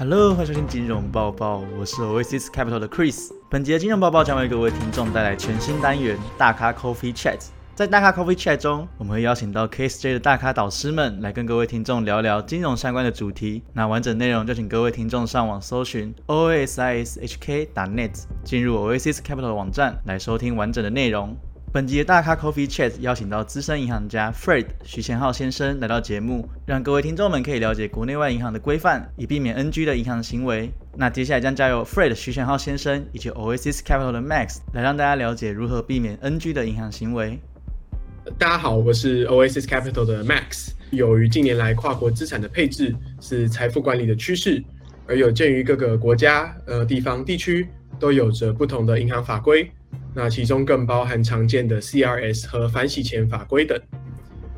Hello，欢迎收听金融报报，我是 Oasis Capital 的 Chris。本节金融报报将为各位听众带来全新单元大咖 Coffee Chat。在大咖 Coffee Chat 中，我们会邀请到 KSJ 的大咖导师们来跟各位听众聊聊金融相关的主题。那完整内容就请各位听众上网搜寻 oasishk.net，进入 Oasis Capital 的网站来收听完整的内容。本集的大咖 Coffee Chat 邀请到资深银行家 Fred 徐贤浩先生来到节目，让各位听众们可以了解国内外银行的规范，以避免 NG 的银行行为。那接下来将交由 Fred 徐贤浩先生以及 Oasis Capital 的 Max 来让大家了解如何避免 NG 的银行行为。大家好，我是 Oasis Capital 的 Max。由于近年来跨国资产的配置是财富管理的趋势，而有鉴于各个国家、呃地方、地区都有着不同的银行法规。那其中更包含常见的 CRS 和反洗钱法规等。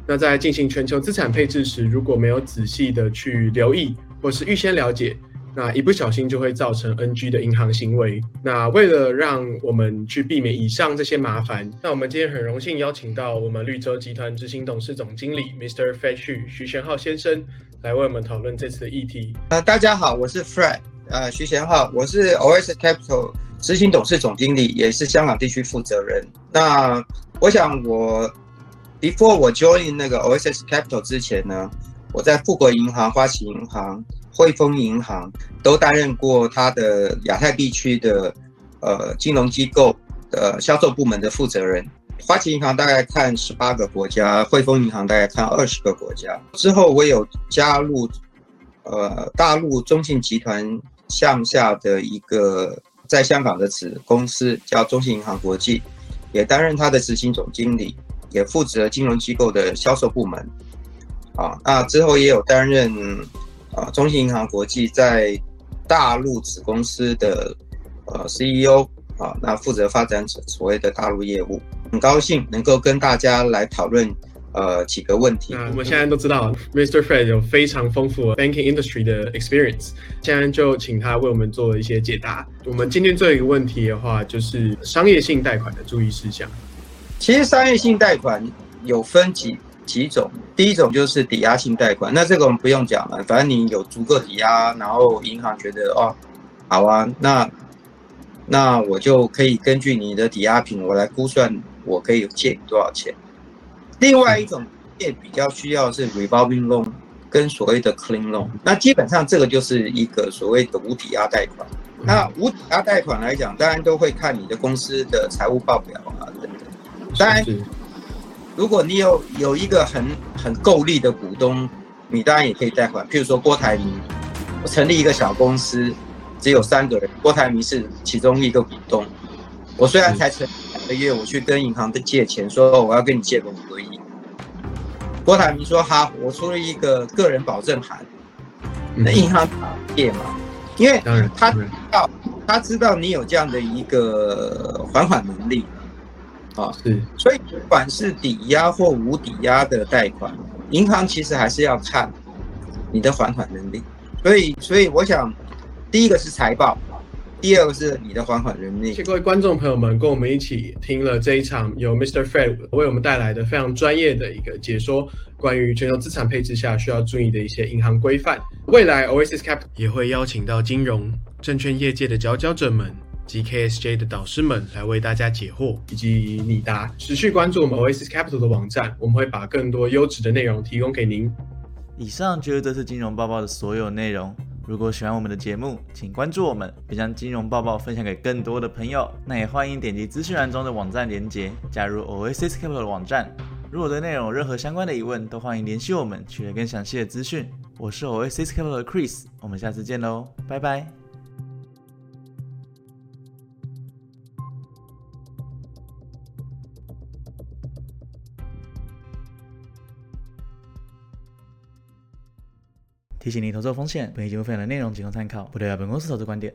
那在进行全球资产配置时，如果没有仔细的去留意或是预先了解，那一不小心就会造成 NG 的银行行为。那为了让我们去避免以上这些麻烦，那我们今天很荣幸邀请到我们绿洲集团执行董事总经理 Mr. Fred 徐徐贤浩先生来为我们讨论这次的议题。呃，大家好，我是 Fred，呃，徐贤浩，我是 OS Capital。执行董事总经理也是香港地区负责人。那我想我，before 我 join 那个 O S S Capital 之前呢，我在富国银行、花旗银行、汇丰银行都担任过他的亚太地区的呃金融机构的销售部门的负责人。花旗银行大概看十八个国家，汇丰银行大概看二十个国家。之后我有加入呃大陆中信集团向下的一个。在香港的子公司叫中信银行国际，也担任他的执行总经理，也负责金融机构的销售部门。啊，那之后也有担任啊中信银行国际在大陆子公司的呃 CEO 啊，那负责发展所谓的大陆业务。很高兴能够跟大家来讨论。呃，几个问题。那我们现在都知道，Mr. Fred 有非常丰富的 banking industry 的 experience，现在就请他为我们做一些解答。我们今天最后一个问题的话，就是商业性贷款的注意事项。其实商业性贷款有分几几种，第一种就是抵押性贷款，那这个我们不用讲了，反正你有足够抵押，然后银行觉得哦，好啊，那那我就可以根据你的抵押品，我来估算我可以借你多少钱。另外一种业比较需要是 revolving loan 跟所谓的 clean loan，那基本上这个就是一个所谓的无抵押贷款。那无抵押贷款来讲，当然都会看你的公司的财务报表啊等等。当然，如果你有有一个很很够力的股东，你当然也可以贷款。譬如说郭台铭，我成立一个小公司，只有三个人，郭台铭是其中一个股东。我虽然才成两个月，我去跟银行的借钱，说我要跟你借个五个亿。郭台铭说：“好，我出了一个个人保证函，那银行借嘛？因为他知道，他知道你有这样的一个还款能力，啊，是，所以不管是抵押或无抵押的贷款，银行其实还是要看你的还款能力。所以，所以我想，第一个是财报。”第二个是你的还款能力。谢谢各位观众朋友们，跟我们一起听了这一场由 Mr. Fred 为我们带来的非常专业的一个解说，关于全球资产配置下需要注意的一些银行规范。未来 Oasis Capital 也会邀请到金融证券业界的佼佼者们及 KSJ 的导师们来为大家解惑以及拟答。持续关注我们 Oasis Capital 的网站，我们会把更多优质的内容提供给您。以上就是这次金融报告的所有内容。如果喜欢我们的节目，请关注我们，并将金融报告分享给更多的朋友。那也欢迎点击资讯栏中的网站连接，加入 Oasis Capital 的网站。如果对内容有任何相关的疑问，都欢迎联系我们，取得更详细的资讯。我是 Oasis Capital 的 Chris，我们下次见喽，拜拜。提醒您：投资风险，本期节目分享的内容仅供参考，不代表本公司投资观点。